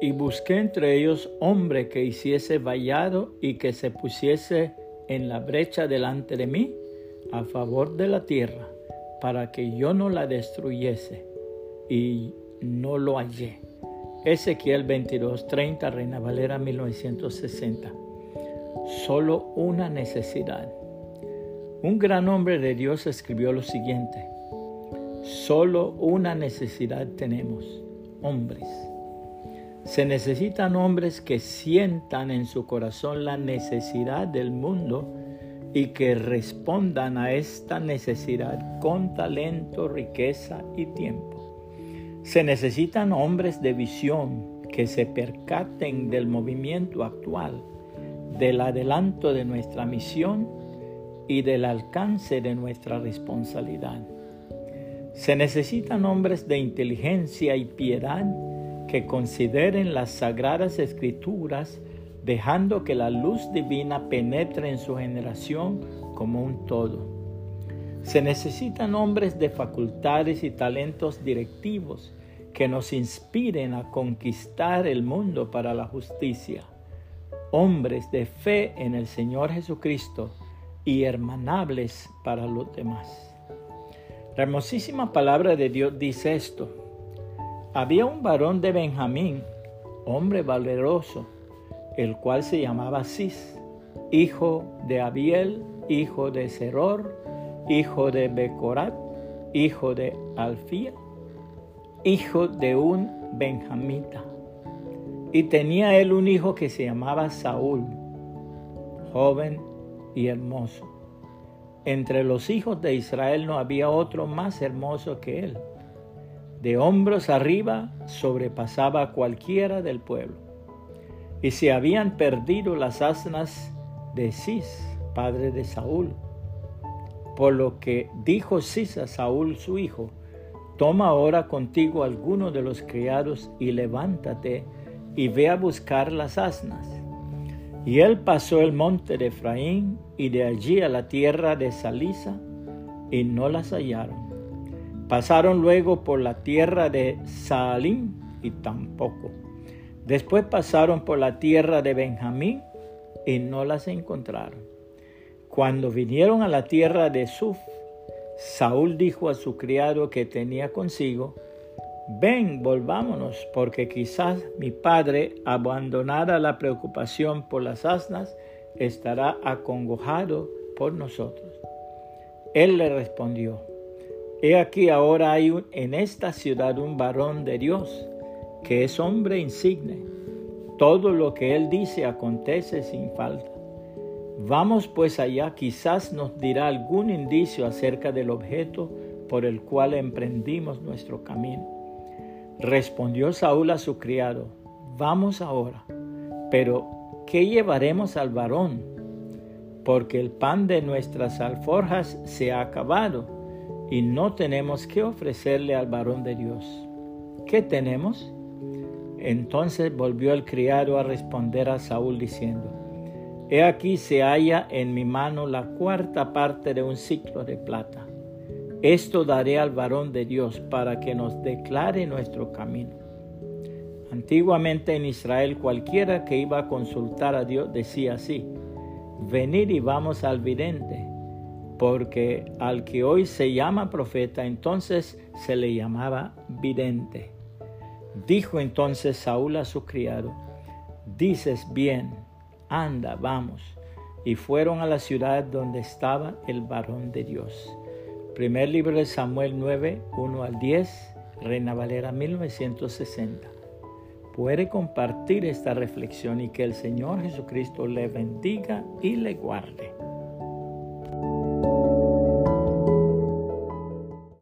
Y busqué entre ellos hombre que hiciese vallado y que se pusiese en la brecha delante de mí a favor de la tierra, para que yo no la destruyese. Y no lo hallé. Ezequiel 22:30, Reina Valera 1960. Solo una necesidad. Un gran hombre de Dios escribió lo siguiente. Solo una necesidad tenemos, hombres. Se necesitan hombres que sientan en su corazón la necesidad del mundo y que respondan a esta necesidad con talento, riqueza y tiempo. Se necesitan hombres de visión que se percaten del movimiento actual, del adelanto de nuestra misión y del alcance de nuestra responsabilidad. Se necesitan hombres de inteligencia y piedad que consideren las sagradas escrituras dejando que la luz divina penetre en su generación como un todo. Se necesitan hombres de facultades y talentos directivos que nos inspiren a conquistar el mundo para la justicia. Hombres de fe en el Señor Jesucristo y hermanables para los demás. La hermosísima palabra de Dios dice esto. Había un varón de Benjamín, hombre valeroso, el cual se llamaba Cis, hijo de Abiel, hijo de Seror, hijo de Becorat, hijo de Alfía, hijo de un benjamita. Y tenía él un hijo que se llamaba Saúl, joven y hermoso. Entre los hijos de Israel no había otro más hermoso que él. De hombros arriba sobrepasaba a cualquiera del pueblo. Y se habían perdido las asnas de Cis, padre de Saúl. Por lo que dijo Cis a Saúl su hijo, Toma ahora contigo alguno de los criados y levántate y ve a buscar las asnas. Y él pasó el monte de Efraín y de allí a la tierra de Salisa y no las hallaron. Pasaron luego por la tierra de Saalim y tampoco. Después pasaron por la tierra de Benjamín y no las encontraron. Cuando vinieron a la tierra de Suf, Saúl dijo a su criado que tenía consigo, Ven, volvámonos, porque quizás mi padre, abandonada la preocupación por las asnas, estará acongojado por nosotros. Él le respondió, He aquí ahora hay en esta ciudad un varón de Dios, que es hombre insigne. Todo lo que él dice acontece sin falta. Vamos pues allá, quizás nos dirá algún indicio acerca del objeto por el cual emprendimos nuestro camino. Respondió Saúl a su criado, vamos ahora, pero ¿qué llevaremos al varón? Porque el pan de nuestras alforjas se ha acabado y no tenemos que ofrecerle al varón de Dios. ¿Qué tenemos? Entonces volvió el criado a responder a Saúl diciendo, He aquí se halla en mi mano la cuarta parte de un ciclo de plata. Esto daré al varón de Dios para que nos declare nuestro camino. Antiguamente en Israel cualquiera que iba a consultar a Dios decía así, venid y vamos al vidente, porque al que hoy se llama profeta entonces se le llamaba vidente. Dijo entonces Saúl a su criado, dices bien, anda, vamos. Y fueron a la ciudad donde estaba el varón de Dios. Primer libro de Samuel 9, 1 al 10, Reina Valera 1960. Puede compartir esta reflexión y que el Señor Jesucristo le bendiga y le guarde.